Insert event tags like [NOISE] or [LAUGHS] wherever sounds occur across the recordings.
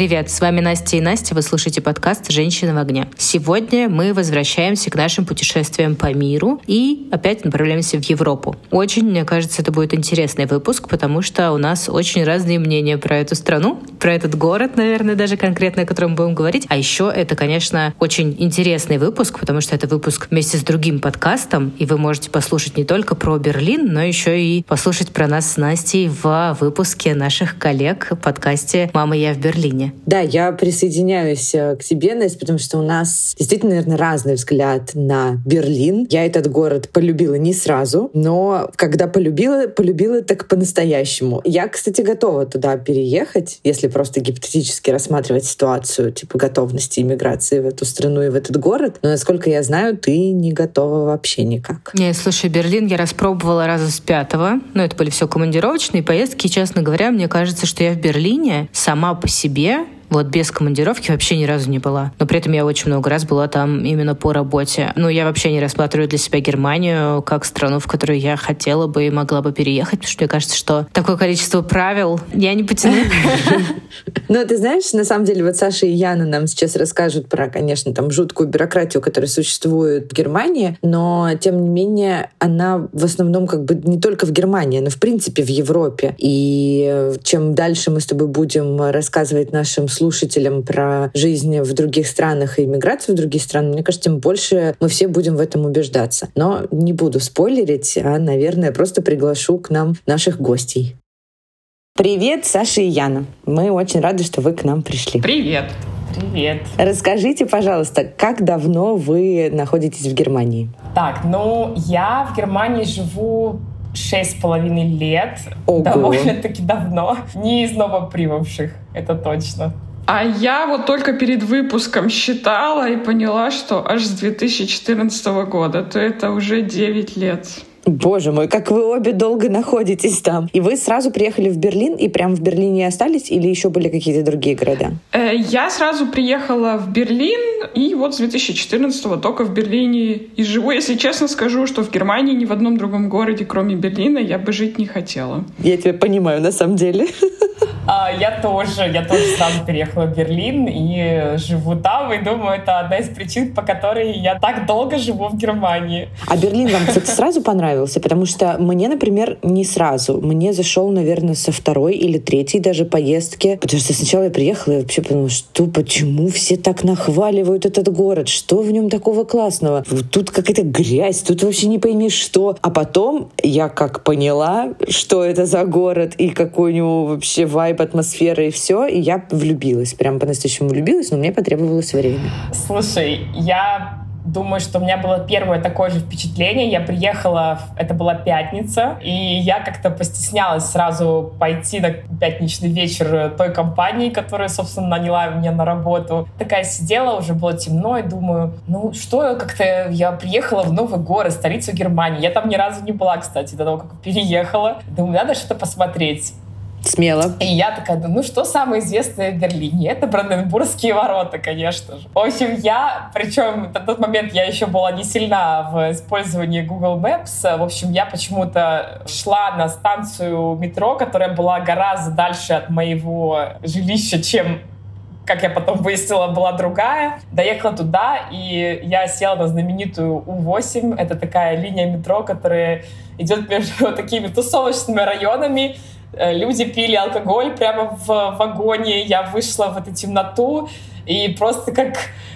Привет, с вами Настя и Настя, вы слушаете подкаст «Женщина в огне». Сегодня мы возвращаемся к нашим путешествиям по миру и опять направляемся в Европу. Очень, мне кажется, это будет интересный выпуск, потому что у нас очень разные мнения про эту страну, про этот город, наверное, даже конкретно, о котором будем говорить. А еще это, конечно, очень интересный выпуск, потому что это выпуск вместе с другим подкастом, и вы можете послушать не только про Берлин, но еще и послушать про нас с Настей в выпуске наших коллег в подкасте «Мама, я в Берлине». Да, я присоединяюсь э, к тебе, Настя, потому что у нас действительно, наверное, разный взгляд на Берлин. Я этот город полюбила не сразу, но когда полюбила, полюбила так по-настоящему. Я, кстати, готова туда переехать, если просто гипотетически рассматривать ситуацию типа готовности иммиграции в эту страну и в этот город. Но, насколько я знаю, ты не готова вообще никак. Не, слушай, Берлин я распробовала раза с пятого. Ну, это были все командировочные поездки. И, честно говоря, мне кажется, что я в Берлине сама по себе вот без командировки вообще ни разу не была. Но при этом я очень много раз была там именно по работе. Ну, я вообще не рассматриваю для себя Германию как страну, в которую я хотела бы и могла бы переехать, потому что мне кажется, что такое количество правил я не потяну. [LAUGHS] Ну, ты знаешь, на самом деле, вот Саша и Яна нам сейчас расскажут про, конечно, там жуткую бюрократию, которая существует в Германии, но, тем не менее, она в основном как бы не только в Германии, но в принципе в Европе. И чем дальше мы с тобой будем рассказывать нашим слушателям про жизнь в других странах и иммиграцию в другие страны, мне кажется, тем больше мы все будем в этом убеждаться. Но не буду спойлерить, а, наверное, просто приглашу к нам наших гостей. Привет, Саша и Яна. Мы очень рады, что вы к нам пришли. Привет. Привет. Расскажите, пожалуйста, как давно вы находитесь в Германии? Так, ну, я в Германии живу шесть с половиной лет. Ого. Довольно-таки давно. Не из новоприбывших, это точно. А я вот только перед выпуском считала и поняла, что аж с 2014 года, то это уже 9 лет. Боже мой, как вы обе долго находитесь там. И вы сразу приехали в Берлин и прям в Берлине остались или еще были какие-то другие города? Э, я сразу приехала в Берлин и вот с 2014 только в Берлине и живу. Если честно скажу, что в Германии ни в одном другом городе, кроме Берлина, я бы жить не хотела. Я тебя понимаю, на самом деле. [LAUGHS] А, я тоже, я тоже сразу переехала в Берлин и живу там, и думаю, это одна из причин, по которой я так долго живу в Германии. А Берлин вам, кстати, [LAUGHS] сразу понравился? Потому что мне, например, не сразу. Мне зашел, наверное, со второй или третьей даже поездки. Потому что сначала я приехала и вообще подумала, что, почему все так нахваливают этот город? Что в нем такого классного? Тут какая-то грязь, тут вообще не пойми что. А потом я как поняла, что это за город и какой у него вообще вайб вайб, атмосфера и все, и я влюбилась, прям по-настоящему влюбилась, но мне потребовалось время. Слушай, я Думаю, что у меня было первое такое же впечатление. Я приехала, это была пятница, и я как-то постеснялась сразу пойти на пятничный вечер той компании, которая, собственно, наняла меня на работу. Такая сидела, уже было темно, и думаю, ну что, как-то я приехала в новый город, столицу Германии. Я там ни разу не была, кстати, до того, как переехала. Думаю, надо что-то посмотреть. Смело. И я такая, ну что самое известное в Берлине? Это Бранденбургские ворота, конечно же. В общем, я, причем на тот момент я еще была не сильна в использовании Google Maps. В общем, я почему-то шла на станцию метро, которая была гораздо дальше от моего жилища, чем как я потом выяснила, была другая. Доехала туда, и я села на знаменитую У-8. Это такая линия метро, которая идет между [LAUGHS] такими тусовочными районами. Э, люди пили алкоголь прямо в вагоне, я вышла в эту темноту, и просто как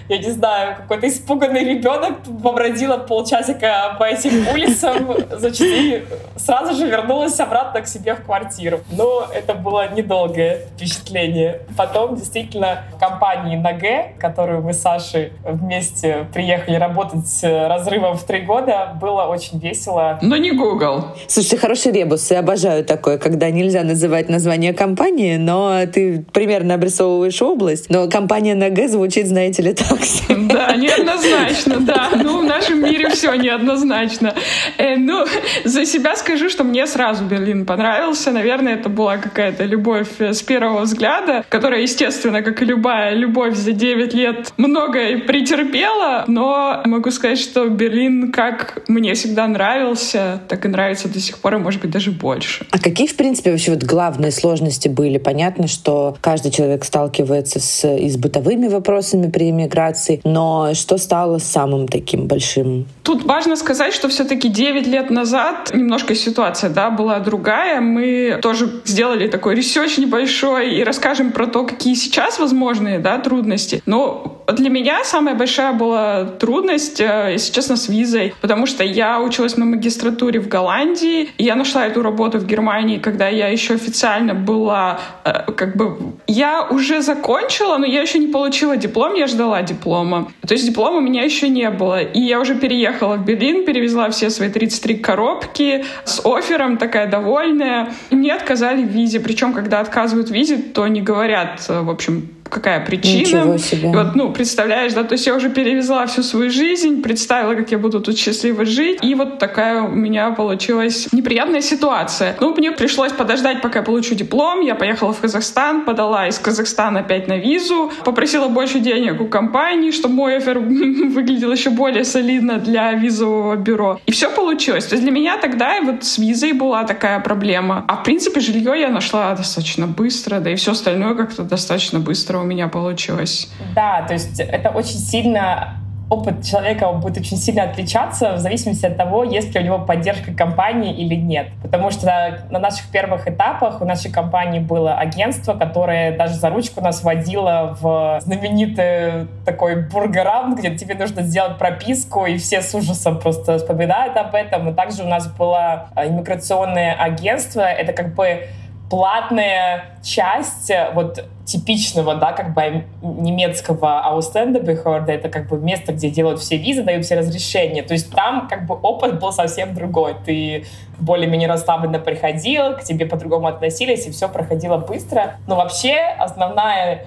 я не знаю, какой-то испуганный ребенок побродила полчасика по этим улицам, значит, и сразу же вернулась обратно к себе в квартиру. Но это было недолгое впечатление. Потом действительно в компании НАГЭ, которую мы с Сашей вместе приехали работать с разрывом в три года, было очень весело. Но не Google. Слушайте, хороший ребус. Я обожаю такое, когда нельзя называть название компании, но ты примерно обрисовываешь область, но компания НАГЭ звучит, знаете ли, там максимум. Да, неоднозначно, да. Ну, в нашем мире все неоднозначно. Э, ну, за себя скажу, что мне сразу Берлин понравился. Наверное, это была какая-то любовь э, с первого взгляда, которая, естественно, как и любая любовь за 9 лет, многое претерпела, но могу сказать, что Берлин как мне всегда нравился, так и нравится до сих пор, и, может быть, даже больше. А какие, в принципе, вообще вот главные сложности были? Понятно, что каждый человек сталкивается с, и с бытовыми вопросами при иммиграции, но что стало самым таким большим? Тут важно сказать, что все-таки 9 лет назад немножко ситуация да, была другая. Мы тоже сделали такой research небольшой и расскажем про то, какие сейчас возможные да, трудности. Но для меня самая большая была трудность, э, если честно, с визой, потому что я училась на магистратуре в Голландии, и я нашла эту работу в Германии, когда я еще официально была, э, как бы, я уже закончила, но я еще не получила диплом, я ждала диплома. То есть диплома у меня еще не было. И я уже переехала в Берлин, перевезла все свои 33 коробки с оффером, такая довольная. И мне отказали в визе. Причем, когда отказывают в визе, то не говорят, э, в общем, какая причина. Себе. И вот, ну, представляешь, да, то есть я уже перевезла всю свою жизнь, представила, как я буду тут счастливо жить, и вот такая у меня получилась неприятная ситуация. Ну, мне пришлось подождать, пока я получу диплом, я поехала в Казахстан, подала из Казахстана опять на визу, попросила больше денег у компании, чтобы мой офер [LAUGHS] выглядел еще более солидно для визового бюро. И все получилось. То есть для меня тогда вот с визой была такая проблема. А в принципе жилье я нашла достаточно быстро, да и все остальное как-то достаточно быстро быстро у меня получилось. Да, то есть это очень сильно опыт человека будет очень сильно отличаться в зависимости от того, есть ли у него поддержка компании или нет. Потому что на наших первых этапах у нашей компании было агентство, которое даже за ручку нас водило в знаменитый такой бургерам, где тебе нужно сделать прописку, и все с ужасом просто вспоминают об этом. И также у нас было э, иммиграционное агентство. Это как бы платная часть э, вот типичного, да, как бы немецкого Ausländerbehörde, это как бы место, где делают все визы, дают все разрешения. То есть там как бы опыт был совсем другой. Ты более-менее расслабленно приходил, к тебе по-другому относились, и все проходило быстро. Но вообще основная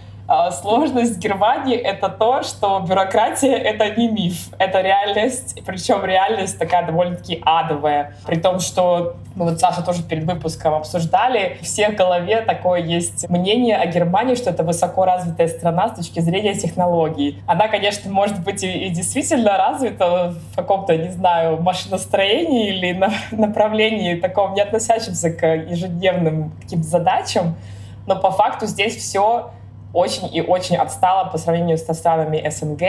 сложность Германии — это то, что бюрократия — это не миф, это реальность, причем реальность такая довольно-таки адовая. При том, что мы вот Саша тоже перед выпуском обсуждали, в всех голове такое есть мнение о Германии, что это высоко развитая страна с точки зрения технологий. Она, конечно, может быть и, и действительно развита в каком-то, не знаю, машиностроении или на направлении таком, не относящемся к ежедневным каким-то задачам, но по факту здесь все очень и очень отстала по сравнению со странами СНГ.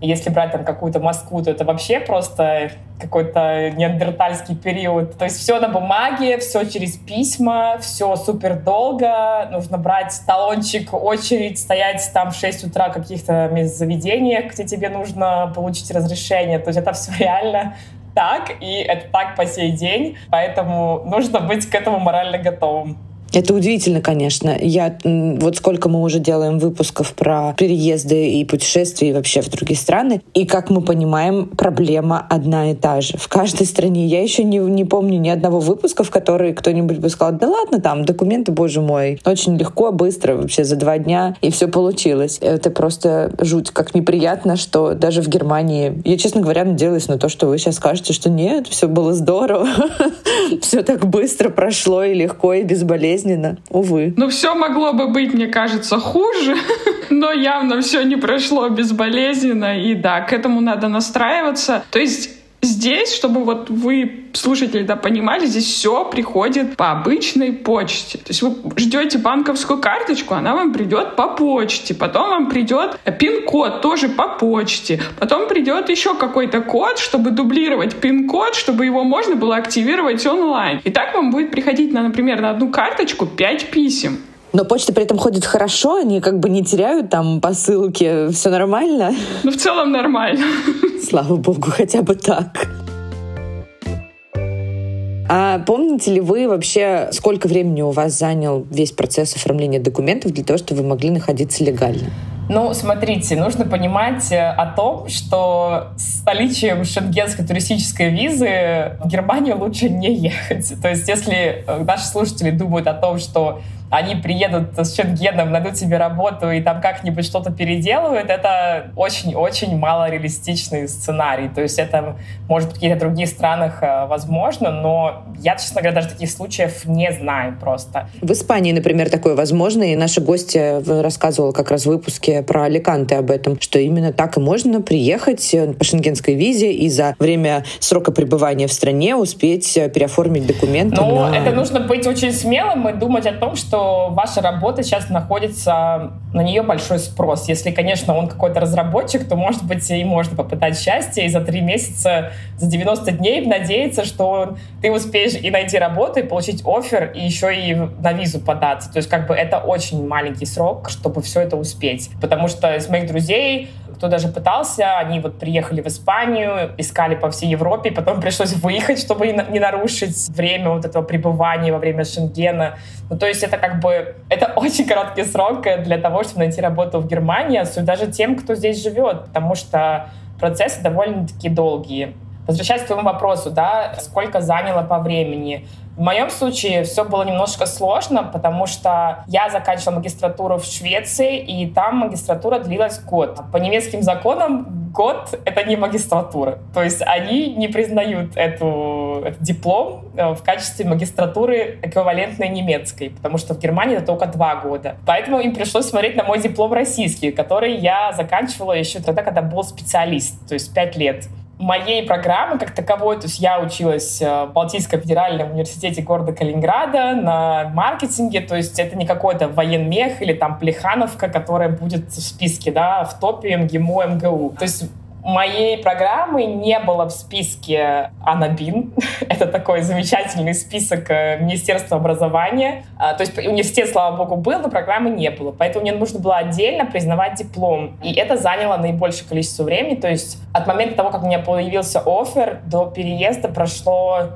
И если брать там какую-то Москву, то это вообще просто какой-то неандертальский период. То есть все на бумаге, все через письма, все супер долго. Нужно брать талончик, очередь, стоять там в 6 утра в каких-то заведениях, где тебе нужно получить разрешение. То есть это все реально так, и это так по сей день. Поэтому нужно быть к этому морально готовым. Это удивительно, конечно. Я вот сколько мы уже делаем выпусков про переезды и путешествия и вообще в другие страны. И как мы понимаем, проблема одна и та же. В каждой стране. Я еще не, не помню ни одного выпуска, в который кто-нибудь бы сказал, да ладно, там документы, боже мой. Очень легко, быстро, вообще за два дня, и все получилось. Это просто жуть, как неприятно, что даже в Германии... Я, честно говоря, надеялась на то, что вы сейчас скажете, что нет, все было здорово. [LAUGHS] Все так быстро прошло и легко, и безболезненно болезненно, увы. Ну, все могло бы быть, мне кажется, хуже, [LAUGHS] но явно все не прошло безболезненно, и да, к этому надо настраиваться. То есть Здесь, чтобы вот вы, слушатели, да, понимали, здесь все приходит по обычной почте. То есть вы ждете банковскую карточку, она вам придет по почте. Потом вам придет пин-код тоже по почте. Потом придет еще какой-то код, чтобы дублировать пин-код, чтобы его можно было активировать онлайн. И так вам будет приходить, на, например, на одну карточку 5 писем. Но почта при этом ходит хорошо, они как бы не теряют там посылки, все нормально? Ну, в целом нормально. Слава богу, хотя бы так. А помните ли вы вообще, сколько времени у вас занял весь процесс оформления документов для того, чтобы вы могли находиться легально? Ну, смотрите, нужно понимать э, о том, что с наличием шенгенской туристической визы в Германию лучше не ехать. То есть, если э, наши слушатели думают о том, что они приедут с Шенгеном, найдут себе работу и там как-нибудь что-то переделывают, это очень-очень малореалистичный сценарий. То есть это, может быть, в каких-то других странах э, возможно, но я, честно говоря, даже таких случаев не знаю просто. В Испании, например, такое возможно, и наша гостья рассказывала как раз в выпуске про Аликанте об этом, что именно так и можно приехать э, по шенгенской визе и за время срока пребывания в стране успеть э, переоформить документы. Ну, на... это нужно быть очень смелым и думать о том, что ваша работа сейчас находится, на нее большой спрос. Если, конечно, он какой-то разработчик, то, может быть, и можно попытать счастье и за три месяца, за 90 дней надеяться, что ты успеешь и найти работу, и получить офер, и еще и на визу податься. То есть как бы это очень маленький срок, чтобы все это успеть. Потому что из моих друзей кто даже пытался, они вот приехали в Испанию, искали по всей Европе, потом пришлось выехать, чтобы не нарушить время вот этого пребывания во время Шенгена. Ну, то есть это как бы, это [LAUGHS] очень короткий срок для того, чтобы найти работу в Германии, даже тем, кто здесь живет, потому что процессы довольно-таки долгие. Возвращаясь к твоему вопросу, да, сколько заняло по времени. В моем случае все было немножко сложно, потому что я заканчивала магистратуру в Швеции, и там магистратура длилась год. По немецким законам год — это не магистратура. То есть они не признают эту, этот диплом э, в качестве магистратуры эквивалентной немецкой, потому что в Германии это только два года. Поэтому им пришлось смотреть на мой диплом российский, который я заканчивала еще тогда, когда был специалист, то есть пять лет моей программы как таковой, то есть я училась э, в Балтийском федеральном университете города Калининграда на маркетинге, то есть это не какой-то военмех или там Плехановка, которая будет в списке, да, в топе МГИМО, МГУ. То есть моей программы не было в списке Анабин. [LAUGHS] Это такой замечательный список э, Министерства образования. А, то есть университет, слава богу, был, но программы не было. Поэтому мне нужно было отдельно признавать диплом. И это заняло наибольшее количество времени. То есть от момента того, как у меня появился офер, до переезда прошло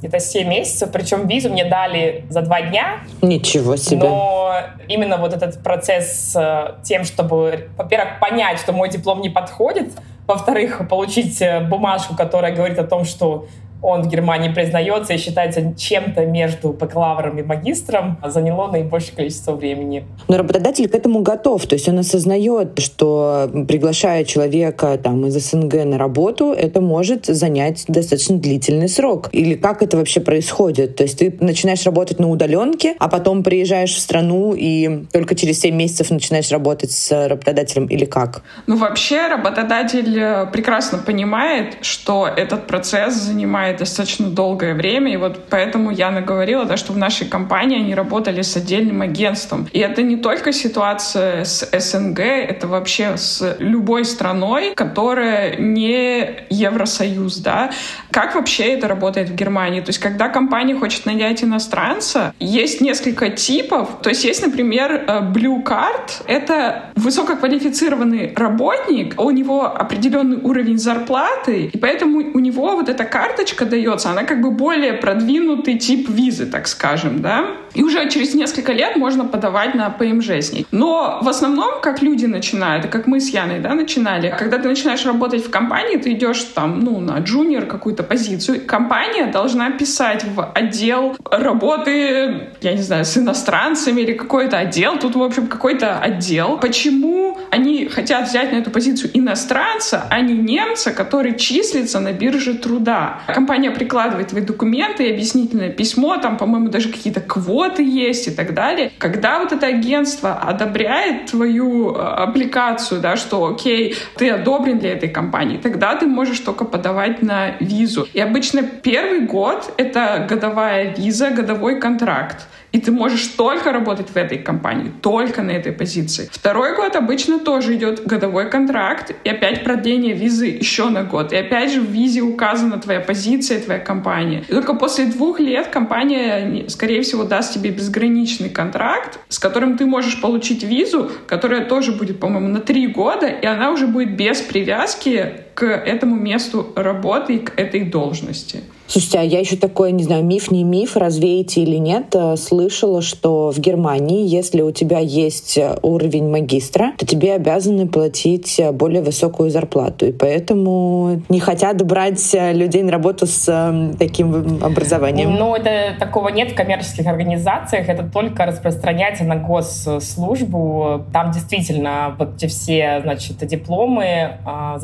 где-то 7 месяцев, причем визу мне дали за два дня. Ничего себе. Но именно вот этот процесс э, тем, чтобы, во-первых, понять, что мой диплом не подходит, во-вторых, получить э, бумажку, которая говорит о том, что он в Германии признается и считается чем-то между бакалавром и магистром, заняло наибольшее количество времени. Но работодатель к этому готов, то есть он осознает, что приглашая человека там, из СНГ на работу, это может занять достаточно длительный срок. Или как это вообще происходит? То есть ты начинаешь работать на удаленке, а потом приезжаешь в страну и только через 7 месяцев начинаешь работать с работодателем или как? Ну вообще работодатель э, прекрасно понимает, что этот процесс занимает занимает достаточно долгое время, и вот поэтому я наговорила, да, что в нашей компании они работали с отдельным агентством. И это не только ситуация с СНГ, это вообще с любой страной, которая не Евросоюз, да. Как вообще это работает в Германии? То есть, когда компания хочет нанять иностранца, есть несколько типов. То есть, есть, например, э, Blue Card. Это высококвалифицированный работник, у него определенный уровень зарплаты, и поэтому у него вот эта карточка карточка дается, она как бы более продвинутый тип визы, так скажем, да. И уже через несколько лет можно подавать на ПМЖ с ней. Но в основном, как люди начинают, как мы с Яной, да, начинали, когда ты начинаешь работать в компании, ты идешь там, ну, на джуниор какую-то позицию, компания должна писать в отдел работы, я не знаю, с иностранцами или какой-то отдел, тут, в общем, какой-то отдел. Почему они хотят взять на эту позицию иностранца, а не немца, который числится на бирже труда? компания прикладывает твои документы объяснительное письмо, там, по-моему, даже какие-то квоты есть и так далее. Когда вот это агентство одобряет твою э, аппликацию, да, что окей, ты одобрен для этой компании, тогда ты можешь только подавать на визу. И обычно первый год — это годовая виза, годовой контракт и ты можешь только работать в этой компании, только на этой позиции. Второй год обычно тоже идет годовой контракт, и опять продление визы еще на год. И опять же в визе указана твоя позиция, твоя компания. И только после двух лет компания, скорее всего, даст тебе безграничный контракт, с которым ты можешь получить визу, которая тоже будет, по-моему, на три года, и она уже будет без привязки к этому месту работы и к этой должности. Слушайте, а я еще такой, не знаю, миф, не миф, развеете или нет, э, слышала, что в Германии, если у тебя есть э, уровень магистра, то тебе обязаны платить э, более высокую зарплату. И поэтому не хотят брать людей на работу с таким образованием. Ну, это такого нет в коммерческих организациях. Это только распространяется на госслужбу. Там действительно вот эти все, значит, дипломы а,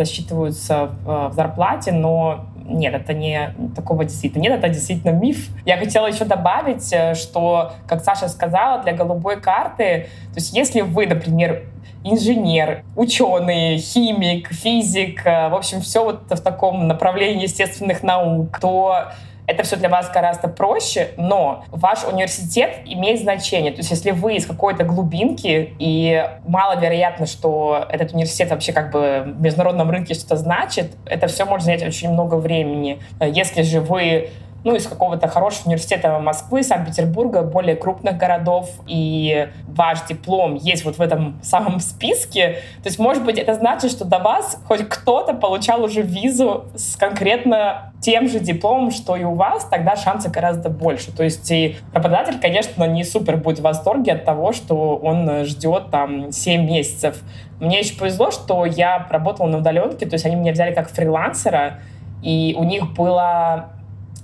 засчитываются в зарплате, но нет, это не такого действительно нет, это действительно миф. Я хотела еще добавить, э, что, как Саша сказала, для голубой карты, то есть если вы, например, инженер, ученый, химик, физик, э, в общем, все вот в таком направлении естественных наук, то это все для вас гораздо проще, но ваш университет имеет значение. То есть если вы из какой-то глубинки, и маловероятно, что этот университет вообще как бы в международном рынке что-то значит, это все может занять очень много времени. Если же вы ну, из какого-то хорошего университета Москвы, Санкт-Петербурга, более крупных городов, и ваш диплом есть вот в этом самом списке, то есть, может быть, это значит, что до вас хоть кто-то получал уже визу с конкретно тем же дипломом, что и у вас, тогда шансы гораздо больше. То есть и работодатель, конечно, не супер будет в восторге от того, что он ждет там 7 месяцев. Мне еще повезло, что я работала на удаленке, то есть они меня взяли как фрилансера, и у них было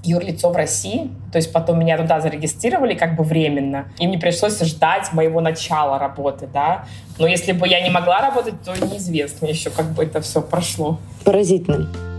юрлицо в России, то есть потом меня туда зарегистрировали как бы временно, и мне пришлось ждать моего начала работы, да. Но если бы я не могла работать, то неизвестно еще, как бы это все прошло. Поразительно.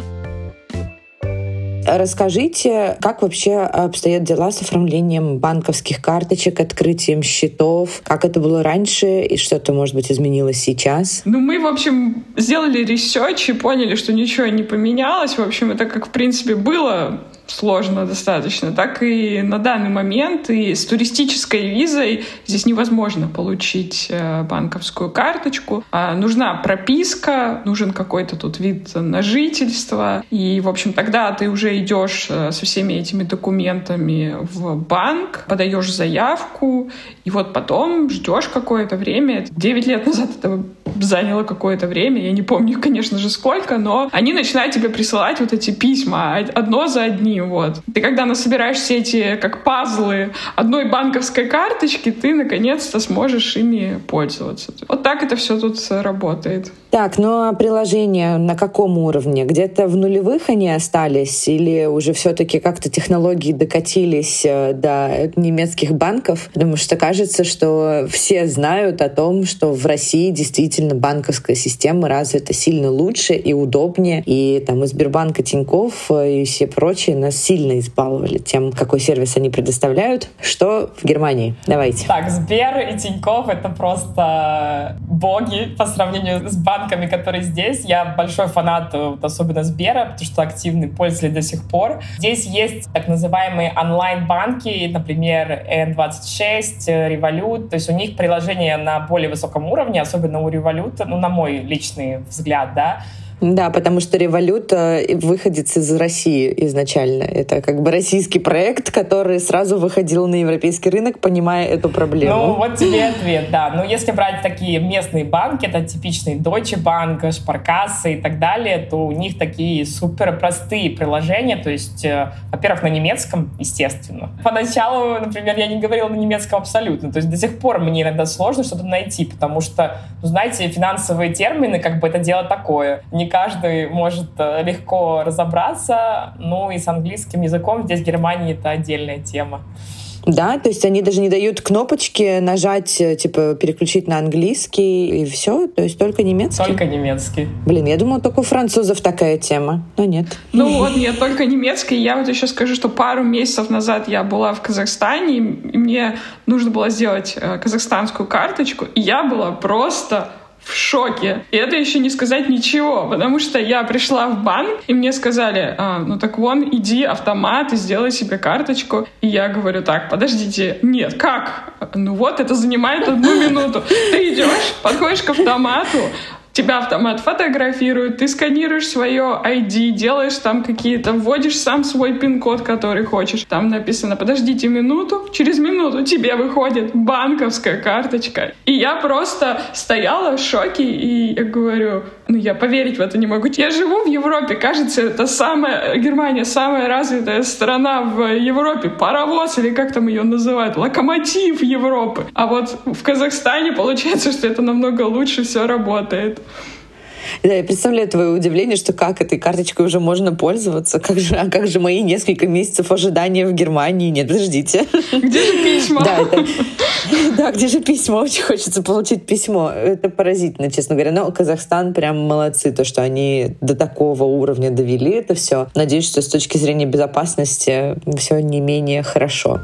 Расскажите, как вообще обстоят дела с оформлением банковских карточек, открытием счетов? Как это было раньше и что-то, может быть, изменилось сейчас? Ну, мы, в общем, сделали research и поняли, что ничего не поменялось. В общем, это как, в принципе, было сложно достаточно, так и на данный момент и с туристической визой здесь невозможно получить э, банковскую карточку. А нужна прописка, нужен какой-то тут вид на жительство. И, в общем, тогда ты уже идешь э, со всеми этими документами в банк, подаешь заявку, и вот потом ждешь какое-то время. Девять лет назад это заняло какое-то время, я не помню, конечно же, сколько, но они начинают тебе присылать вот эти письма одно за одним, вот. Ты когда насобираешь все эти, как пазлы, одной банковской карточки, ты наконец-то сможешь ими пользоваться. Вот так это все тут работает. Так, ну а приложения на каком уровне? Где-то в нулевых они остались или уже все-таки как-то технологии докатились э, до немецких банков? Потому что кажется, что все знают о том, что в России действительно банковская система развита сильно лучше и удобнее. И там и Сбербанк, и Тинькофф, э, и все прочие нас сильно избаловали тем, какой сервис они предоставляют. Что в Германии? Давайте. Так, Сбер и Тинькофф — это просто боги по сравнению с банками, которые здесь. Я большой фанат, вот, особенно Сбера, потому что активный пользователь до сих пор. Здесь есть так называемые онлайн-банки, например, N26, Revolut. То есть у них приложение на более высоком уровне, особенно у Revolut, ну, на мой личный взгляд, да, да, потому что револют э, выходит из России изначально. Это как бы российский проект, который сразу выходил на европейский рынок, понимая эту проблему. Ну, вот тебе ответ, да. Но если брать такие местные банки, это типичный Deutsche Bank, Шпаркассы и так далее, то у них такие супер простые приложения, то есть, э, во-первых, на немецком, естественно. Поначалу, например, я не говорила на немецком абсолютно, то есть до сих пор мне иногда сложно что-то найти, потому что, ну, знаете, финансовые термины, как бы это дело такое. Не каждый может э, легко разобраться. Ну и с английским языком здесь в Германии это отдельная тема. Да, то есть они даже не дают кнопочки нажать, э, типа, переключить на английский и все, то есть только немецкий? Только немецкий. Блин, я думала, только у французов такая тема, но нет. Ну вот, нет, только немецкий. Я вот еще скажу, что пару месяцев назад я была в Казахстане, и мне нужно было сделать э, казахстанскую карточку, и я была просто в шоке. И это еще не сказать ничего, потому что я пришла в банк, и мне сказали, а, ну так вон, иди автомат и сделай себе карточку. И я говорю, так, подождите, нет, как? Ну вот, это занимает одну минуту. Ты идешь, подходишь к автомату, тебя автомат фотографирует, ты сканируешь свое ID, делаешь там какие-то, вводишь сам свой пин-код, который хочешь. Там написано, подождите минуту, через минуту тебе выходит банковская карточка. И я просто стояла в шоке, и я говорю, Ну, я поверить в это не могу. Я живу в Европе, кажется, это самая, Германия самая развитая страна в Европе. Паровоз, или как там ее называют, локомотив Европы. А вот в Казахстане получается, что это намного лучше все работает. Да, я представляю твое удивление, что как этой карточкой уже можно пользоваться. Как же, а как же мои несколько месяцев ожидания в Германии? Нет, подождите. Где же письма? Да, это, да, где же письмо? Очень хочется получить письмо. Это поразительно, честно говоря. Но Казахстан прям молодцы, то, что они до такого уровня довели это все. Надеюсь, что с точки зрения безопасности все не менее хорошо.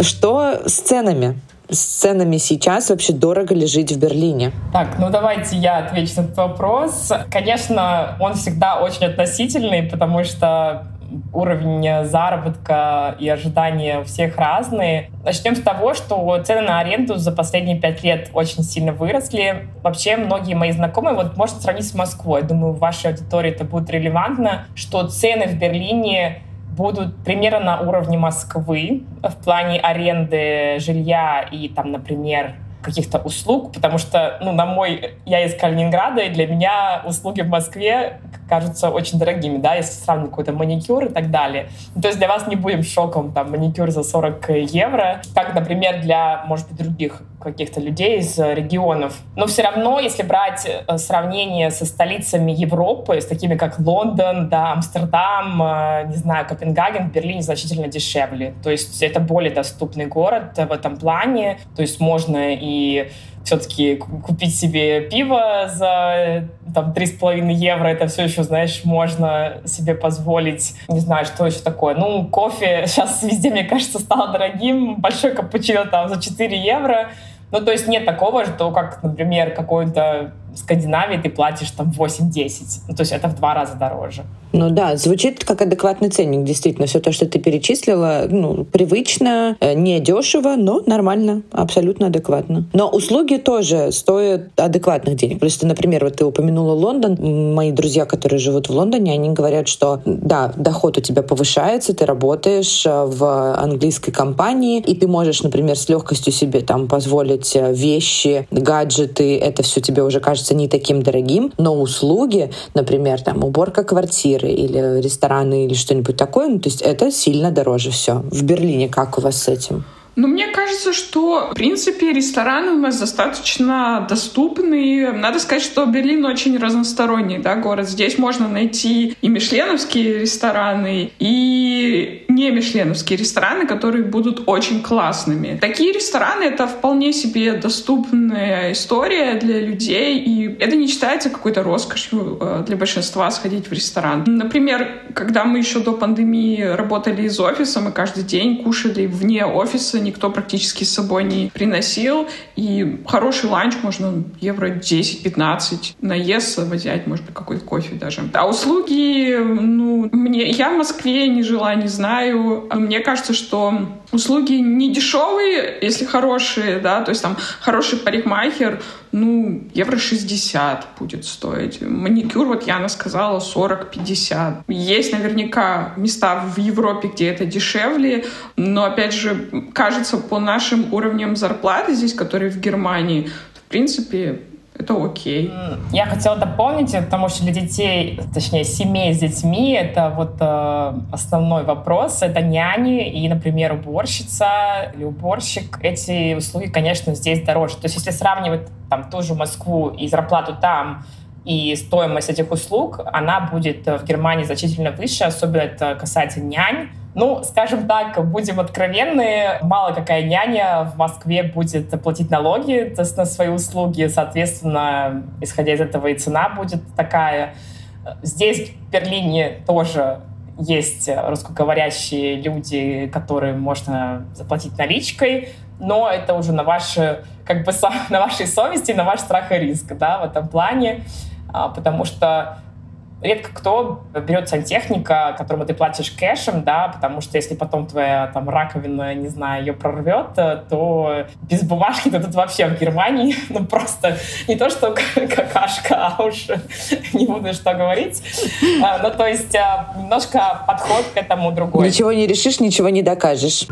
Что с ценами? С ценами сейчас вообще дорого ли жить в Берлине? Так, ну давайте я отвечу на этот вопрос. Конечно, он всегда очень относительный, потому что уровень заработка и ожидания у всех разные. Начнем с того, что цены на аренду за последние пять лет очень сильно выросли. Вообще, многие мои знакомые, вот можно сравнить с Москвой, думаю, в вашей аудитории это будет релевантно, что цены в Берлине будут примерно на уровне Москвы в плане аренды жилья и там, например, каких-то услуг, потому что, ну, на мой, я из Калининграда, и для меня услуги в Москве кажутся очень дорогими, да, если сравнивать какой-то маникюр и так далее. Ну, то есть для вас не будем шоком, там, маникюр за 40 евро, как, например, для, может быть, других каких-то людей из регионов. Но все равно, если брать э, сравнение со столицами Европы, с такими как Лондон, да, Амстердам, э, не знаю, Копенгаген, в Берлине значительно дешевле. То есть это более доступный город в этом плане. То есть можно и все-таки купить себе пиво за там три с половиной евро, это все еще, знаешь, можно себе позволить. Не знаю, что еще такое. Ну, кофе [LAUGHS] сейчас везде, мне кажется, стало дорогим. Большой капучино там за 4 евро. Ну, то есть нет такого, что как, например, какой-то Скандинавии ты платишь там 8-10. Ну, то есть это в два раза дороже. Ну да, звучит как адекватный ценник, действительно. Все то, что ты перечислила, ну, привычно, э, не дешево, но нормально, абсолютно адекватно. Но услуги тоже стоят адекватных денег. Просто, например, вот ты упомянула Лондон. Мои друзья, которые живут в Лондоне, они говорят, что да, доход у тебя повышается, ты работаешь э, в английской компании, и ты можешь, например, с легкостью себе там позволить э, вещи, гаджеты, это все тебе уже кажется не таким дорогим, но услуги, например, там уборка квартиры, квартиры или рестораны или что-нибудь такое. Ну, то есть это сильно дороже все. В Берлине как у вас с этим? Ну, мне кажется, что, в принципе, рестораны у нас достаточно доступны. Надо сказать, что Берлин очень разносторонний да, город. Здесь можно найти и мишленовские рестораны, и не мишленовские рестораны, которые будут очень классными. Такие рестораны — это вполне себе доступная история для людей, и это не считается какой-то роскошью э, для большинства сходить в ресторан. Например, когда мы еще до пандемии работали из офиса, мы каждый день кушали вне офиса, никто практически с собой не приносил. И хороший ланч можно евро 10-15 наесться взять, может быть, какой-то кофе даже. А услуги, ну, мне, я в Москве не жила, не знаю. Мне кажется, что услуги не дешевые, если хорошие, да, то есть там хороший парикмахер, ну, евро 60 будет стоить. Маникюр, вот Яна сказала, 40-50. Есть наверняка места в Европе, где это дешевле, но, опять же, кажется, по нашим уровням зарплаты здесь, которые в Германии, в принципе, это окей. Я хотела дополнить, потому что для детей, точнее, семей с детьми, это вот э, основной вопрос. Это няни и, например, уборщица или уборщик. Эти услуги, конечно, здесь дороже. То есть если сравнивать там ту же Москву и зарплату там, и стоимость этих услуг, она будет в Германии значительно выше, особенно это касается нянь. Ну, скажем так, будем откровенны, мало какая няня в Москве будет платить налоги на свои услуги, соответственно, исходя из этого и цена будет такая. Здесь, в Берлине, тоже есть русскоговорящие люди, которым можно заплатить наличкой, но это уже на ваши, как бы, [LAUGHS] на вашей совести, на ваш страх и риск, да, в этом плане, а, потому что редко кто берет сантехника, которому ты платишь кэшем, да, потому что если потом твоя там раковина, не знаю, ее прорвет, то без бумажки ты тут вообще в Германии, [LAUGHS] ну просто не то, что какашка, а уж [LAUGHS] не буду что говорить. А, ну то есть а, немножко подход к этому другой. Ничего не решишь, ничего не докажешь.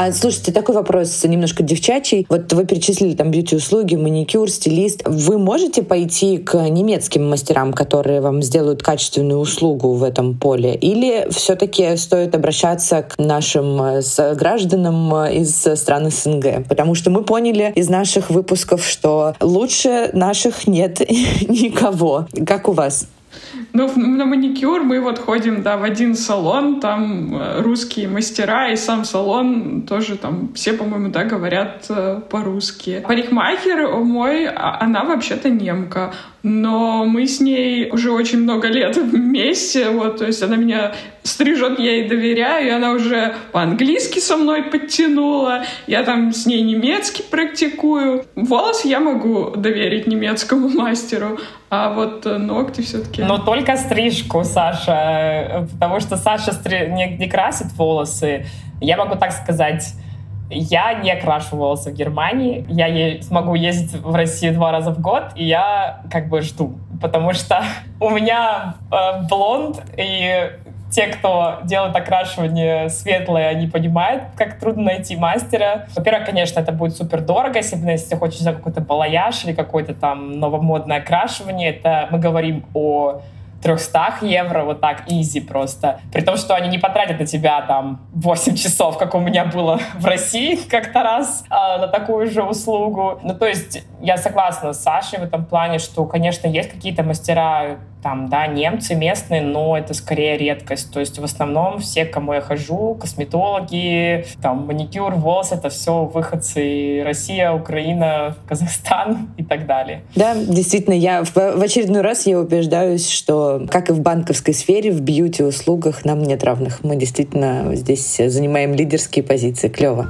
А слушайте, такой вопрос немножко девчачий. Вот вы перечислили там бьюти-услуги, маникюр, стилист. Вы можете пойти к немецким мастерам, которые вам сделают качественную услугу в этом поле? Или все-таки стоит обращаться к нашим э, гражданам э, из стран СНГ? Потому что мы поняли из наших выпусков, что лучше наших нет [LAUGHS] никого. Как у вас? Ну, на маникюр мы вот ходим, да, в один салон, там э, русские мастера, и сам салон тоже там все, по-моему, да, говорят э, по-русски. Парикмахер мой, а, она вообще-то немка, но мы с ней уже очень много лет [LAUGHS] вместе, вот, то есть она меня стрижет, я ей доверяю, и она уже по-английски со мной подтянула, я там с ней немецкий практикую. Волосы я могу доверить немецкому [LAUGHS] мастеру, а вот э, ногти все-таки... Но только стрижку, Саша, потому что Саша стри... не, не красит волосы. Я могу так сказать, я не крашу волосы в Германии. Я е- смогу ездить в Россию два раза в год, и я как бы жду. Потому что [LAUGHS] у меня э, блонд, и те, кто делает окрашивание светлое, они понимают, как трудно найти мастера. Во-первых, конечно, это будет супер дорого, особенно если ты хочешь какой-то балаяж или какое-то там новомодное окрашивание. Это мы говорим о 300 евро, вот так, изи просто. При том, что они не потратят на тебя там 8 часов, как у меня было в России как-то раз, э, на такую же услугу. Ну, то есть я согласна с Сашей в этом плане, что, конечно, есть какие-то мастера, там, да, немцы местные, но это скорее редкость. То есть в основном все, к кому я хожу, косметологи, там, маникюр, волос, это все выходцы Россия, Украина, [LAUGHS] Казахстан и так далее. Да, действительно, я в, в очередной раз я убеждаюсь, что, как и в банковской сфере, в бьюти-услугах нам нет равных. Мы действительно здесь занимаем лидерские позиции. Клево.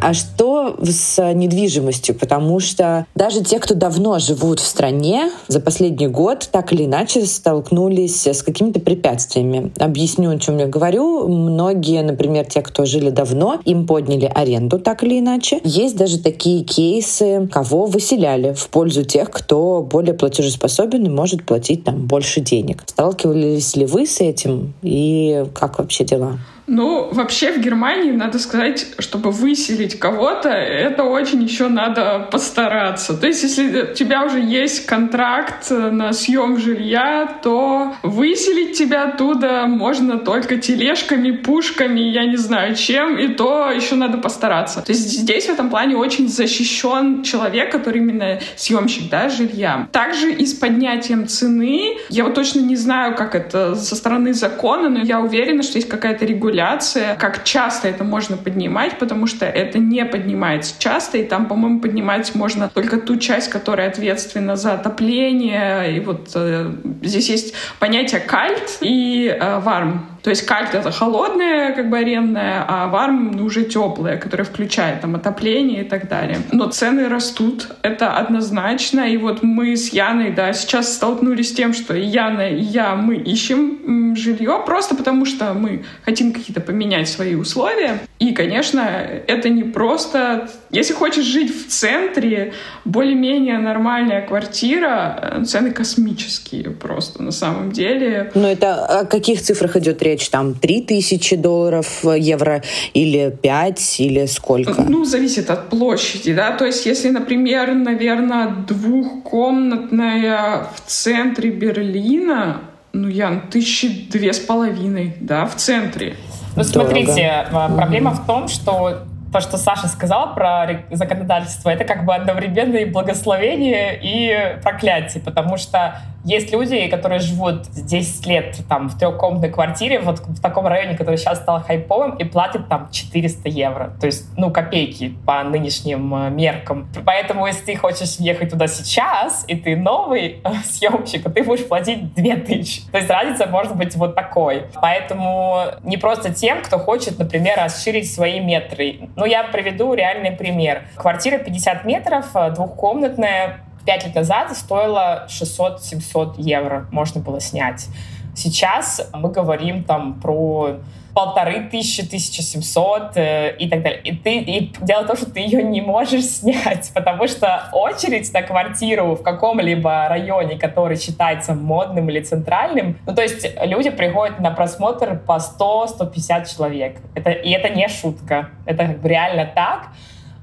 А что с недвижимостью? Потому что даже те, кто давно живут в стране, за последний год так или иначе столкнулись с какими-то препятствиями. Объясню, о чем я говорю. Многие, например, те, кто жили давно, им подняли аренду так или иначе. Есть даже такие кейсы, кого выселяли в пользу тех, кто более платежеспособен и может платить там больше денег. Сталкивались ли вы с этим и как вообще дела? Ну, вообще в Германии, надо сказать, чтобы выселить кого-то, это очень еще надо постараться. То есть, если у тебя уже есть контракт на съем жилья, то выселить тебя оттуда можно только тележками, пушками, я не знаю чем, и то еще надо постараться. То есть здесь в этом плане очень защищен человек, который именно съемщик да, жилья. Также и с поднятием цены, я вот точно не знаю, как это со стороны закона, но я уверена, что есть какая-то регуляция регуляция, как часто это можно поднимать, потому что это не поднимается часто, и там, по-моему, поднимать можно только ту часть, которая ответственна за отопление. И вот э, здесь есть понятие кальт и э, варм. То есть кальт — это холодная, как бы арендная, а варм ну, уже теплая, которая включает там отопление и так далее. Но цены растут, это однозначно. И вот мы с Яной, да, сейчас столкнулись с тем, что Яна, и я, мы ищем жилье просто потому, что мы хотим какие-то поменять свои условия. И, конечно, это не просто... Если хочешь жить в центре, более-менее нормальная квартира, э, цены космические просто на самом деле. Но это о каких цифрах идет речь? Речь? Там 3 тысячи долларов, э, евро или 5, или сколько? Ну, зависит от площади, да. То есть, если, например, наверное, двухкомнатная в центре Берлина, ну, Ян, тысячи две с половиной, да, в центре. Ну, смотрите, Дорого. проблема в том, что то, что Саша сказала про законодательство, это как бы одновременно и благословение, и проклятие, потому что есть люди, которые живут 10 лет там в трехкомнатной квартире, вот в таком районе, который сейчас стал хайповым, и платят там 400 евро. То есть, ну, копейки по нынешним э, меркам. Поэтому, если ты хочешь ехать туда сейчас, и ты новый э, [LAUGHS] съемщик, ты будешь платить 2000. То есть разница может быть вот такой. Поэтому не просто тем, кто хочет, например, расширить свои метры. Ну, я приведу реальный пример. Квартира 50 метров, э, двухкомнатная, пять лет назад стоило 600-700 евро можно было снять. Сейчас мы говорим там про полторы тысячи, тысяча семьсот э, и так далее. И, ты, и дело в том, что ты ее не можешь [LAUGHS] снять, потому что очередь на квартиру в каком-либо районе, который считается модным или центральным, ну то есть люди приходят на просмотр по 100-150 человек. Это, и это не шутка. Это как бы реально так.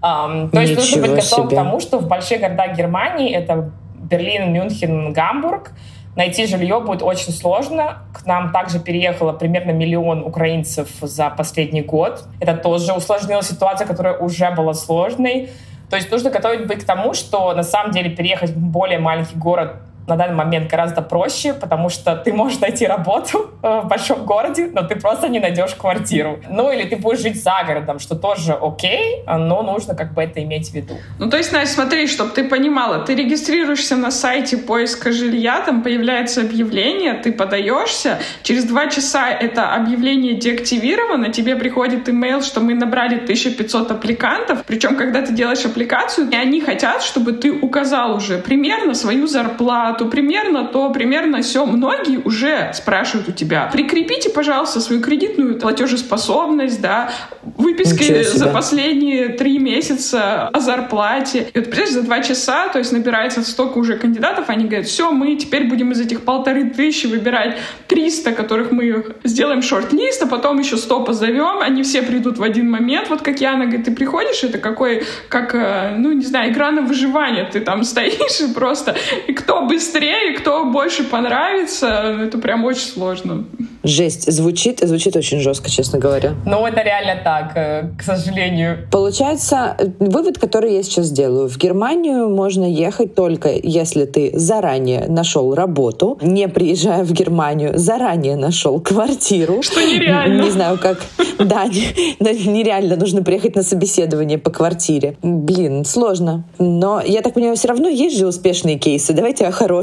Um, то есть нужно быть готовым к тому, что в больших городах Германии, это Берлин, Мюнхен, Гамбург, Найти жилье будет очень сложно. К нам также переехало примерно миллион украинцев за последний год. Это тоже усложнило ситуацию, которая уже была сложной. То есть нужно готовить быть к тому, что на самом деле переехать в более маленький город на данный момент гораздо проще, потому что ты можешь найти работу э, в большом городе, но ты просто не найдешь квартиру. Ну или ты будешь жить за городом, что тоже окей, но нужно как бы это иметь в виду. Ну то есть, Настя, смотри, чтобы ты понимала, ты регистрируешься на сайте поиска жилья, там появляется объявление, ты подаешься, через два часа это объявление деактивировано, тебе приходит имейл, что мы набрали 1500 аппликантов, причем когда ты делаешь аппликацию, и они хотят, чтобы ты указал уже примерно свою зарплату, то примерно, то примерно все. Многие уже спрашивают у тебя, прикрепите, пожалуйста, свою кредитную платежеспособность, да, выписки за последние три месяца о зарплате. И вот, представляешь, за два часа, то есть набирается столько уже кандидатов, они говорят, все, мы теперь будем из этих полторы тысячи выбирать 300, которых мы сделаем шорт-лист, а потом еще 100 позовем, они все придут в один момент, вот как Яна говорит, ты приходишь, это какой, как, э, ну, не знаю, игра на выживание, ты там [LAUGHS] стоишь и просто, и кто быстрее быстрее, кто больше понравится, это прям очень сложно. Жесть. Звучит, звучит очень жестко, честно говоря. Ну, это реально так, э, к сожалению. Получается, вывод, который я сейчас делаю. В Германию можно ехать только, если ты заранее нашел работу, не приезжая в Германию, заранее нашел квартиру. Что нереально. Не знаю, как... Да, нереально. Нужно приехать на собеседование по квартире. Блин, сложно. Но, я так понимаю, все равно есть же успешные кейсы. Давайте о хорошем.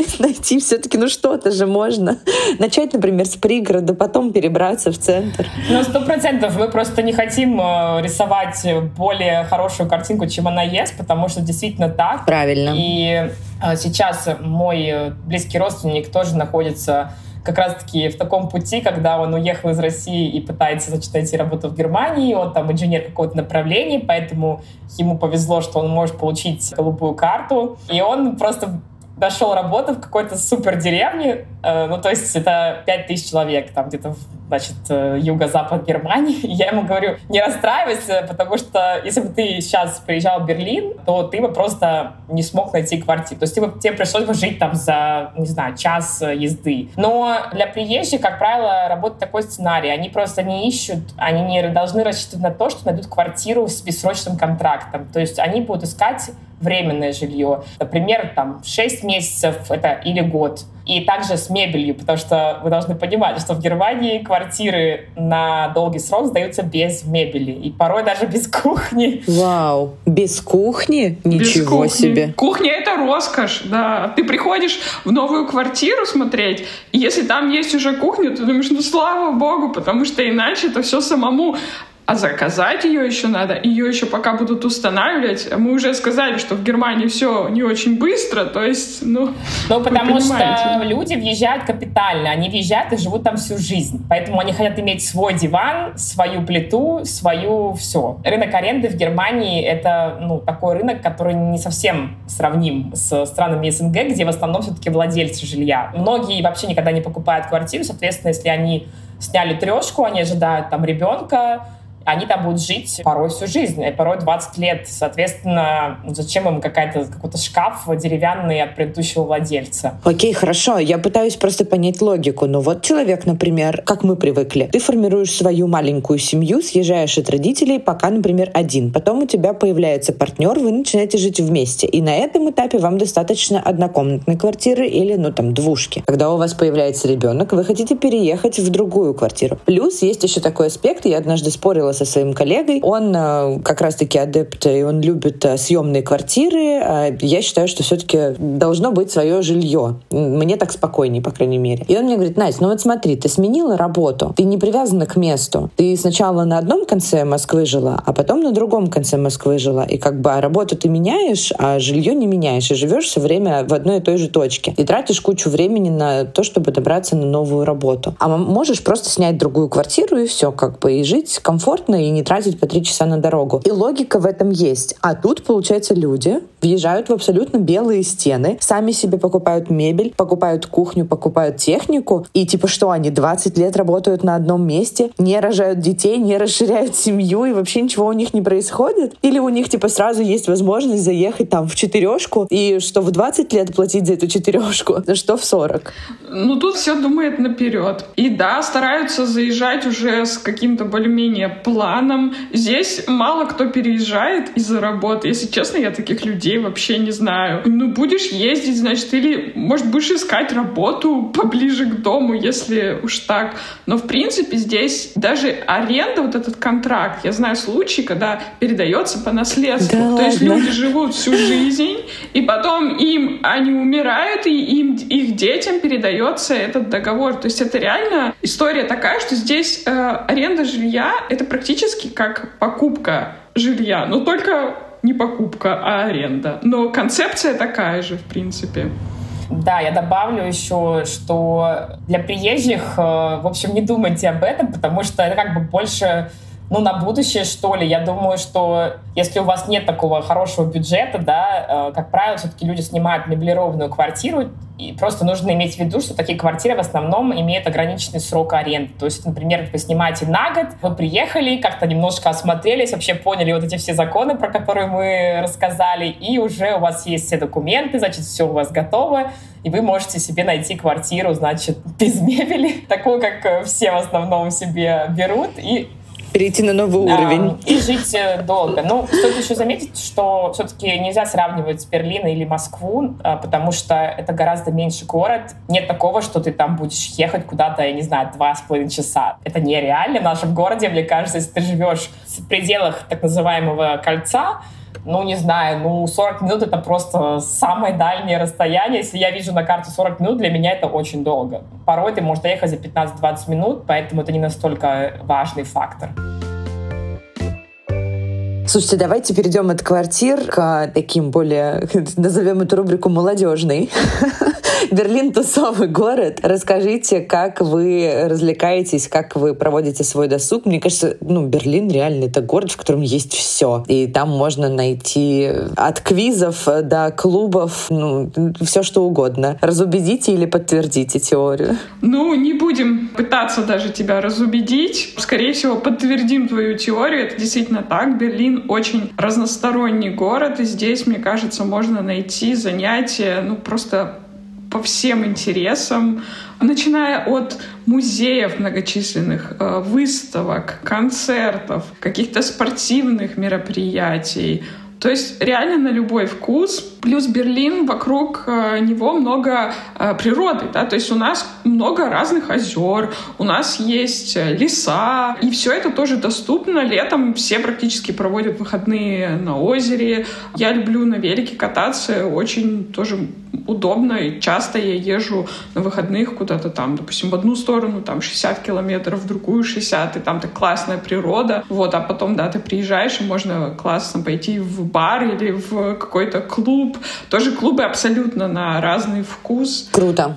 [LAUGHS] Найти все-таки, ну что-то же можно. Начать, например, с пригорода, потом перебраться в центр. Ну, сто процентов. Мы просто не хотим э, рисовать более хорошую картинку, чем она есть, потому что действительно так. Правильно. И э, сейчас мой э, близкий родственник тоже находится как раз-таки в таком пути, когда он уехал из России и пытается, значит, найти работу в Германии, он там инженер какого-то направления, поэтому ему повезло, что он может получить голубую карту, и он просто нашел работу в какой-то супер деревне, э, ну, то есть это 5000 человек, там где-то, значит, э, юго-запад Германии. [LAUGHS] я ему говорю, не расстраивайся, потому что если бы ты сейчас приезжал в Берлин, то ты бы просто не смог найти квартиру. То есть тебе, тебе пришлось бы жить там за, не знаю, час езды. Но для приезжих, как правило, работает такой сценарий. Они просто не ищут, они не должны рассчитывать на то, что найдут квартиру с бессрочным контрактом. То есть они будут искать временное жилье. Например, там 6 месяцев это или год. И также с мебелью, потому что вы должны понимать, что в Германии квартиры на долгий срок сдаются без мебели. И порой даже без кухни. Вау, без кухни? Ничего без кухни. себе. Кухня — это роскошь, да. Ты приходишь в новую квартиру смотреть, и если там есть уже кухня, ты думаешь, ну слава богу, потому что иначе это все самому а заказать ее еще надо, ее еще пока будут устанавливать. Мы уже сказали, что в Германии все не очень быстро, то есть, ну, Ну, потому что люди въезжают капитально, они въезжают и живут там всю жизнь, поэтому они хотят иметь свой диван, свою плиту, свою все. Рынок аренды в Германии — это, ну, такой рынок, который не совсем сравним с странами СНГ, где в основном все-таки владельцы жилья. Многие вообще никогда не покупают квартиру, соответственно, если они сняли трешку, они ожидают там ребенка, они там будут жить порой всю жизнь, и порой 20 лет. Соответственно, зачем им какая-то, какой-то шкаф деревянный от предыдущего владельца? Окей, хорошо. Я пытаюсь просто понять логику. Ну вот человек, например, как мы привыкли. Ты формируешь свою маленькую семью, съезжаешь от родителей, пока, например, один. Потом у тебя появляется партнер, вы начинаете жить вместе. И на этом этапе вам достаточно однокомнатной квартиры или, ну, там, двушки. Когда у вас появляется ребенок, вы хотите переехать в другую квартиру. Плюс есть еще такой аспект, я однажды спорила разговаривала со своим коллегой. Он э, как раз-таки адепт, и он любит э, съемные квартиры. А я считаю, что все-таки должно быть свое жилье. Мне так спокойнее, по крайней мере. И он мне говорит, Настя, ну вот смотри, ты сменила работу, ты не привязана к месту. Ты сначала на одном конце Москвы жила, а потом на другом конце Москвы жила. И как бы а работу ты меняешь, а жилье не меняешь. И живешь все время в одной и той же точке. И тратишь кучу времени на то, чтобы добраться на новую работу. А можешь просто снять другую квартиру и все, как бы, и жить комфортно, и не тратить по три часа на дорогу. И логика в этом есть. А тут, получается, люди въезжают в абсолютно белые стены, сами себе покупают мебель, покупают кухню, покупают технику, и типа что, они 20 лет работают на одном месте, не рожают детей, не расширяют семью, и вообще ничего у них не происходит? Или у них типа сразу есть возможность заехать там в четырешку, и что в 20 лет платить за эту четырешку, а что в 40? Ну тут все думает наперед. И да, стараются заезжать уже с каким-то более-менее планом. Здесь мало кто переезжает из-за работы. Если честно, я таких людей вообще не знаю. Ну, будешь ездить, значит, или, может, будешь искать работу поближе к дому, если уж так. Но, в принципе, здесь даже аренда, вот этот контракт, я знаю случаи, когда передается по наследству. Да То есть люди живут всю жизнь, и потом им они умирают, и им их детям передается этот договор. То есть это реально история такая, что здесь э, аренда жилья — это практически как покупка жилья, но только не покупка, а аренда. Но концепция такая же, в принципе. Да, я добавлю еще, что для приезжих, э, в общем, не думайте об этом, потому что это как бы больше ну, на будущее, что ли. Я думаю, что если у вас нет такого хорошего бюджета, да, э, как правило, все-таки люди снимают меблированную квартиру, и просто нужно иметь в виду, что такие квартиры в основном имеют ограниченный срок аренды. То есть, например, вы снимаете на год, вы приехали, как-то немножко осмотрелись, вообще поняли вот эти все законы, про которые мы рассказали, и уже у вас есть все документы, значит, все у вас готово, и вы можете себе найти квартиру, значит, [LAUGHS] без мебели, такую, как все в основном себе берут, и перейти на новый уровень. И жить э, долго. Ну, стоит еще заметить, что все-таки нельзя сравнивать с Берлином или Москву, а, потому что это гораздо меньше город. Нет такого, что ты там будешь ехать куда-то, я не знаю, два с половиной часа. Это нереально в нашем городе, мне кажется, если ты живешь в пределах так называемого кольца, ну, не знаю, ну, 40 минут — это просто самое дальнее расстояние. Если я вижу на карте 40 минут, для меня это очень долго. Порой ты можешь доехать за 15-20 минут, поэтому это не настолько важный фактор. Слушайте, давайте перейдем от квартир к таким более, [LAUGHS] назовем эту рубрику молодежной. [LAUGHS] Берлин тусовый город. Расскажите, как вы развлекаетесь, как вы проводите свой досуг. Мне кажется, ну, Берлин реально это город, в котором есть все. И там можно найти от квизов до клубов, ну, все что угодно. Разубедите или подтвердите теорию? Ну, не будем пытаться даже тебя разубедить. Скорее всего, подтвердим твою теорию. Это действительно так. Берлин очень разносторонний город, и здесь, мне кажется, можно найти занятия, ну, просто по всем интересам, начиная от музеев многочисленных, э, выставок, концертов, каких-то спортивных мероприятий, то есть реально на любой вкус. Плюс Берлин, вокруг э, него много э, природы, да, то есть у нас много разных озер, у нас есть леса, и все это тоже доступно. Летом все практически проводят выходные на озере. Я люблю на велике кататься, очень тоже удобно, и часто я езжу на выходных куда-то там, допустим, в одну сторону, там 60 километров, в другую 60, и там так классная природа, вот, а потом, да, ты приезжаешь, и можно классно пойти в бар или в какой-то клуб. Тоже клубы абсолютно на разный вкус. Круто.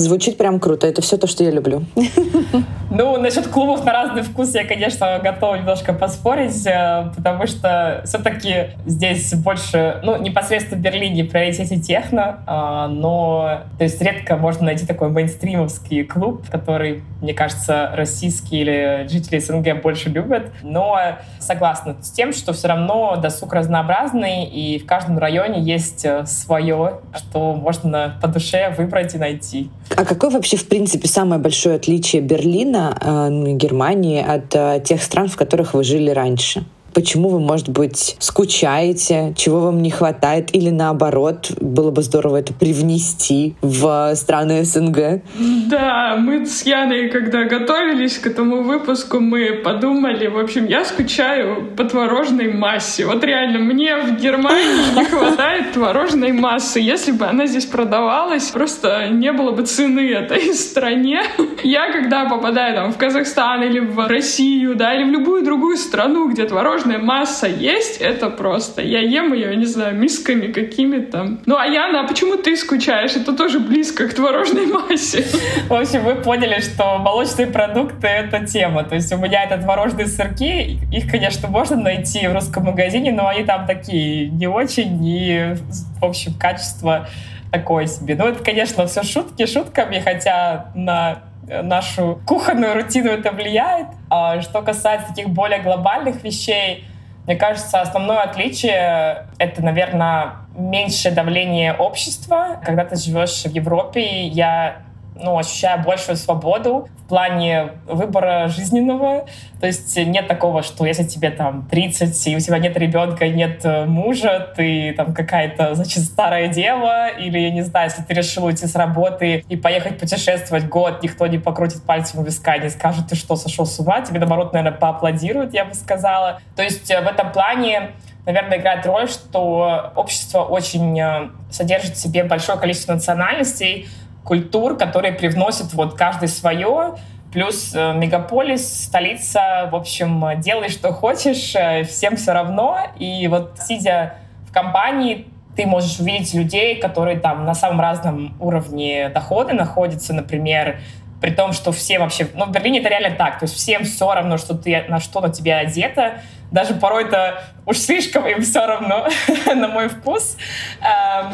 Звучит прям круто. Это все то, что я люблю. [LAUGHS] Ну, насчет клубов на разный вкус я, конечно, готова немножко поспорить, э, потому что все-таки здесь больше, ну, непосредственно в Берлине приоритете техно, а, но, то есть, редко можно найти такой мейнстримовский клуб, который, мне кажется, российские или жители СНГ больше любят. Но согласна с тем, что все равно досуг разнообразный, и в каждом районе есть э, свое, что можно по душе выбрать и найти. А какое вообще, в принципе, самое большое отличие Берлина, э, Германии от э, тех стран, в которых вы жили раньше? Почему вы, может быть, скучаете, чего вам не хватает, или наоборот, было бы здорово это привнести в страны СНГ. Да, мы с Яной, когда готовились к этому выпуску, мы подумали, в общем, я скучаю по творожной массе. Вот реально, мне в Германии [LAUGHS] не хватает творожной массы. Если бы она здесь продавалась, просто не было бы цены этой [LAUGHS] стране. Я, когда попадаю там в Казахстан или в Россию, да, или в любую другую страну, где творожная масса есть, это просто. Я ем ее, не знаю, мисками какими-то. Ну, а Яна, а почему ты скучаешь? Это тоже близко к творожной массе. В общем, вы поняли, что молочные продукты — это тема. То есть у меня это творожные сырки. Их, конечно, можно найти в русском магазине, но они там такие не очень. И, в общем, качество такое себе. Ну, это, конечно, все шутки шутками, хотя на нашу кухонную рутину это влияет. А что касается таких более глобальных вещей, мне кажется, основное отличие — это, наверное, меньшее давление общества. Когда ты живешь в Европе, я ну, ощущаю большую свободу в плане выбора жизненного. То есть нет такого, что если тебе там 30, и у тебя нет ребенка, нет э, мужа, ты там какая-то, значит, старая дева, или, я не знаю, если ты решил уйти с работы и поехать путешествовать год, никто не покрутит пальцем у виска, не скажет, ты что, сошел с ума? Тебе, наоборот, наверное, поаплодируют, я бы сказала. То есть э, в этом плане наверное, играет роль, что общество очень э, содержит в себе большое количество национальностей, культур, которые привносят вот каждый свое, плюс э, мегаполис, столица, в общем, делай, что хочешь, э, всем все равно. И вот сидя в компании, ты можешь увидеть людей, которые там на самом разном уровне дохода находятся, например, при том, что все вообще... Ну, в Берлине это реально так. То есть всем все равно, что ты, на что на тебя одето. Даже порой это уж слишком им все равно, [LAUGHS] на мой вкус. Эм,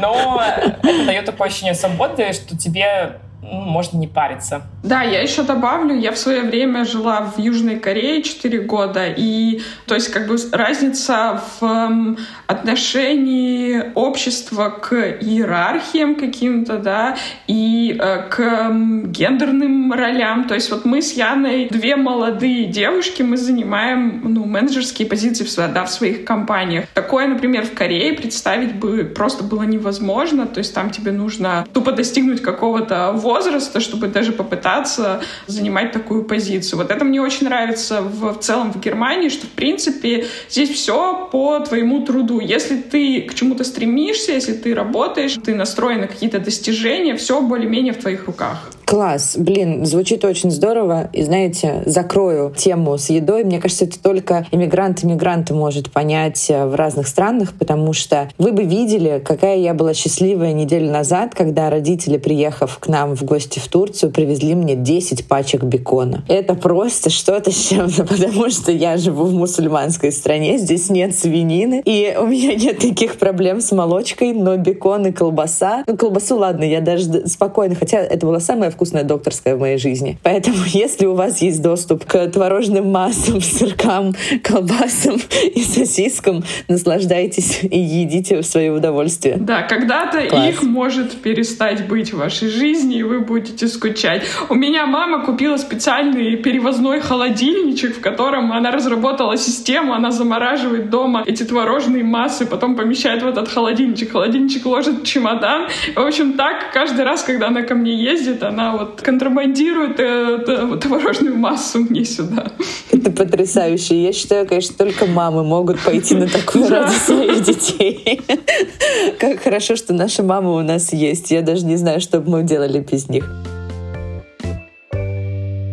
но это дает такое ощущение свободы, что тебе можно не париться. Да, я еще добавлю, я в свое время жила в Южной Корее 4 года, и то есть как бы разница в отношении общества к иерархиям каким-то, да, и э, к гендерным ролям. То есть вот мы с Яной две молодые девушки, мы занимаем ну, менеджерские позиции да, в своих компаниях. Такое, например, в Корее представить бы просто было невозможно, то есть там тебе нужно тупо достигнуть какого-то возраста, возраста, чтобы даже попытаться занимать такую позицию. Вот это мне очень нравится в, в целом в Германии, что, в принципе, здесь все по твоему труду. Если ты к чему-то стремишься, если ты работаешь, ты настроен на какие-то достижения, все более-менее в твоих руках. Класс. Блин, звучит очень здорово. И знаете, закрою тему с едой. Мне кажется, это только иммигрант-иммигранты может понять э, в разных странах, потому что вы бы видели, какая я была счастливая неделю назад, когда родители, приехав к нам в гости в Турцию, привезли мне 10 пачек бекона. Это просто что-то с чем-то, [LAUGHS] потому что я живу в мусульманской стране, здесь нет свинины, и у меня нет таких проблем с молочкой, но бекон и колбаса... Ну, колбасу, ладно, я даже спокойно, хотя это была самая вкусная докторская в моей жизни. Поэтому, [LAUGHS] если у вас есть доступ к творожным массам, [LAUGHS] сыркам, колбасам и сосискам, наслаждайтесь и едите в свое удовольствие. Да, когда-то их может перестать быть в вашей жизни, и вы будете скучать. У меня мама купила специальный перевозной холодильничек, в котором она разработала систему, она замораживает дома эти творожные массы, потом помещает в этот холодильничек. Холодильничек ложит в чемодан. В общем, так каждый раз, когда она ко мне ездит, она она вот контрабандирует э, творожную массу мне сюда. Это потрясающе. Я считаю, конечно, только мамы могут пойти на такое [LAUGHS] ради своих детей. Как хорошо, что наши мамы у нас есть. Я даже не знаю, что бы мы делали без них.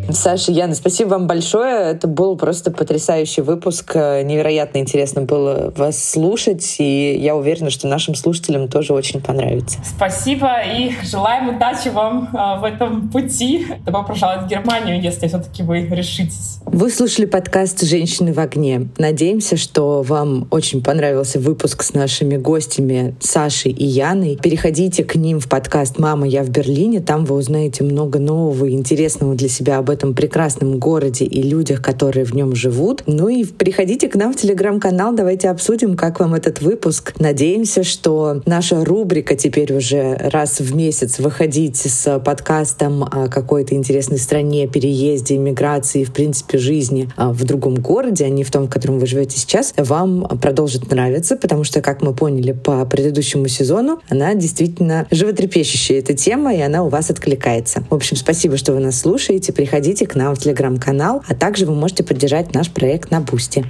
Саша, Яна, спасибо вам большое. Это был просто потрясающий выпуск. Невероятно интересно было вас слушать, и я уверена, что нашим слушателям тоже очень понравится. Спасибо, и желаем удачи вам а, в этом пути. Добро пожаловать в Германию, если все-таки вы решитесь. Вы слушали подкаст «Женщины в огне». Надеемся, что вам очень понравился выпуск с нашими гостями Сашей и Яной. Переходите к ним в подкаст «Мама, я в Берлине». Там вы узнаете много нового и интересного для себя об этом прекрасном городе и людях, которые в нем живут. Ну и приходите к нам в телеграм-канал, давайте обсудим, как вам этот выпуск. Надеемся, что наша рубрика теперь уже раз в месяц выходить с подкастом о какой-то интересной стране, переезде, иммиграции, в принципе, жизни а, в другом городе, а не в том, в котором вы живете сейчас, вам продолжит нравиться, потому что, как мы поняли по предыдущему сезону, она действительно животрепещущая, эта тема, и она у вас откликается. В общем, спасибо, что вы нас слушаете. Приходите к нам в телеграм-канал, а также вы можете поддержать наш проект на Boosty.